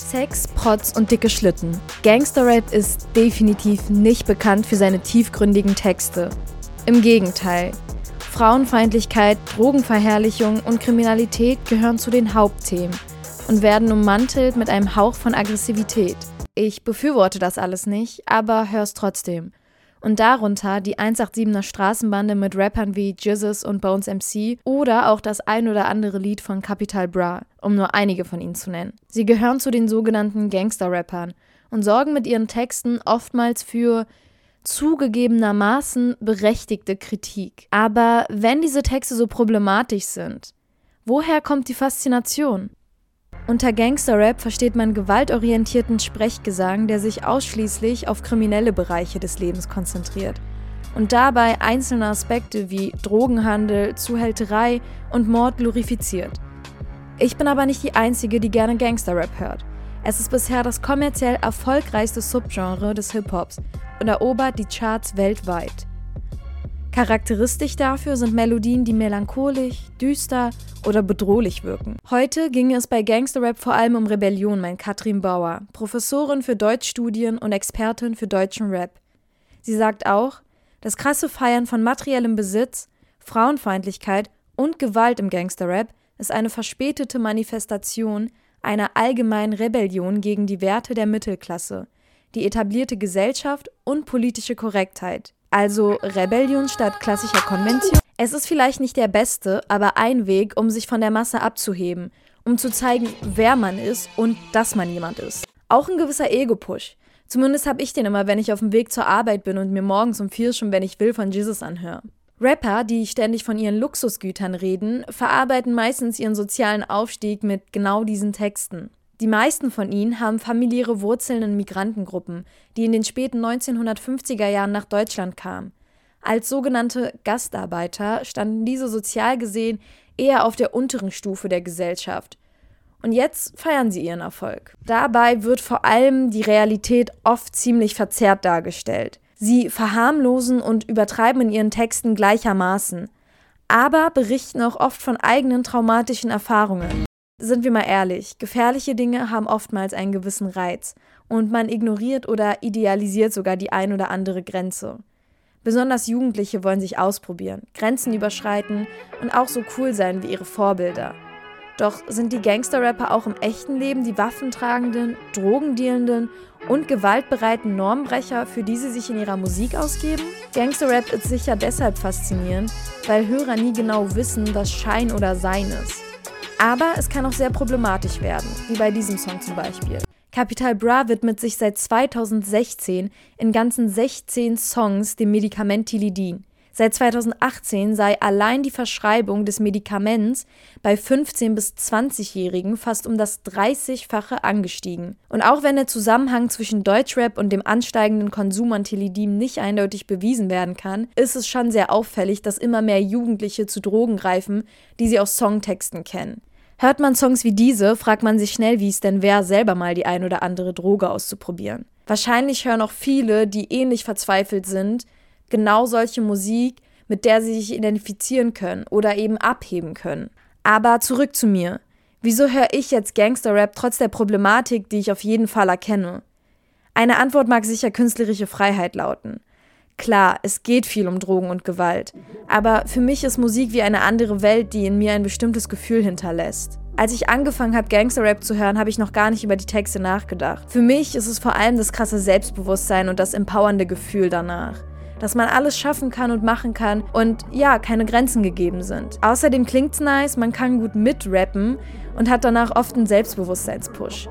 Sex, Protz und dicke Schlitten. Gangster-Rap ist definitiv nicht bekannt für seine tiefgründigen Texte. Im Gegenteil. Frauenfeindlichkeit, Drogenverherrlichung und Kriminalität gehören zu den Hauptthemen und werden ummantelt mit einem Hauch von Aggressivität. Ich befürworte das alles nicht, aber hör's trotzdem und darunter die 187er Straßenbande mit Rappern wie Jizzes und Bones MC oder auch das ein oder andere Lied von Capital Bra, um nur einige von ihnen zu nennen. Sie gehören zu den sogenannten Gangster-Rappern und sorgen mit ihren Texten oftmals für zugegebenermaßen berechtigte Kritik. Aber wenn diese Texte so problematisch sind, woher kommt die Faszination? Unter Gangsterrap versteht man gewaltorientierten Sprechgesang, der sich ausschließlich auf kriminelle Bereiche des Lebens konzentriert und dabei einzelne Aspekte wie Drogenhandel, Zuhälterei und Mord glorifiziert. Ich bin aber nicht die Einzige, die gerne Gangsterrap hört. Es ist bisher das kommerziell erfolgreichste Subgenre des Hip-Hops und erobert die Charts weltweit. Charakteristisch dafür sind Melodien, die melancholisch, düster oder bedrohlich wirken. Heute ging es bei Gangsterrap vor allem um Rebellion, meint Katrin Bauer, Professorin für Deutschstudien und Expertin für deutschen Rap. Sie sagt auch, das krasse Feiern von materiellem Besitz, Frauenfeindlichkeit und Gewalt im Gangsterrap ist eine verspätete Manifestation einer allgemeinen Rebellion gegen die Werte der Mittelklasse, die etablierte Gesellschaft und politische Korrektheit. Also Rebellion statt klassischer Konvention. Es ist vielleicht nicht der beste, aber ein Weg, um sich von der Masse abzuheben, um zu zeigen, wer man ist und dass man jemand ist. Auch ein gewisser Ego-Push. Zumindest habe ich den immer, wenn ich auf dem Weg zur Arbeit bin und mir morgens um vier schon, wenn ich will, von Jesus anhöre. Rapper, die ständig von ihren Luxusgütern reden, verarbeiten meistens ihren sozialen Aufstieg mit genau diesen Texten. Die meisten von ihnen haben familiäre Wurzeln in Migrantengruppen, die in den späten 1950er Jahren nach Deutschland kamen. Als sogenannte Gastarbeiter standen diese sozial gesehen eher auf der unteren Stufe der Gesellschaft. Und jetzt feiern sie ihren Erfolg. Dabei wird vor allem die Realität oft ziemlich verzerrt dargestellt. Sie verharmlosen und übertreiben in ihren Texten gleichermaßen, aber berichten auch oft von eigenen traumatischen Erfahrungen. Sind wir mal ehrlich, gefährliche Dinge haben oftmals einen gewissen Reiz und man ignoriert oder idealisiert sogar die ein oder andere Grenze. Besonders Jugendliche wollen sich ausprobieren, Grenzen überschreiten und auch so cool sein wie ihre Vorbilder. Doch sind die Gangster-Rapper auch im echten Leben die waffentragenden, drogendealenden und gewaltbereiten Normbrecher, für die sie sich in ihrer Musik ausgeben? Gangster-Rap ist sicher deshalb faszinierend, weil Hörer nie genau wissen, was Schein oder Sein ist. Aber es kann auch sehr problematisch werden, wie bei diesem Song zum Beispiel. Capital Bra widmet sich seit 2016 in ganzen 16 Songs dem Medikament Tilidin. Seit 2018 sei allein die Verschreibung des Medikaments bei 15- bis 20-Jährigen fast um das 30-fache angestiegen. Und auch wenn der Zusammenhang zwischen Deutschrap und dem ansteigenden Konsum an Tilidin nicht eindeutig bewiesen werden kann, ist es schon sehr auffällig, dass immer mehr Jugendliche zu Drogen greifen, die sie aus Songtexten kennen. Hört man Songs wie diese, fragt man sich schnell, wie es denn wäre, selber mal die ein oder andere Droge auszuprobieren. Wahrscheinlich hören auch viele, die ähnlich verzweifelt sind, genau solche Musik, mit der sie sich identifizieren können oder eben abheben können. Aber zurück zu mir. Wieso höre ich jetzt Gangster-Rap trotz der Problematik, die ich auf jeden Fall erkenne? Eine Antwort mag sicher künstlerische Freiheit lauten. Klar, es geht viel um Drogen und Gewalt, aber für mich ist Musik wie eine andere Welt, die in mir ein bestimmtes Gefühl hinterlässt. Als ich angefangen habe, Gangster-Rap zu hören, habe ich noch gar nicht über die Texte nachgedacht. Für mich ist es vor allem das krasse Selbstbewusstsein und das empowernde Gefühl danach. Dass man alles schaffen kann und machen kann und ja, keine Grenzen gegeben sind. Außerdem klingt's nice, man kann gut mitrappen und hat danach oft einen Selbstbewusstseinspush.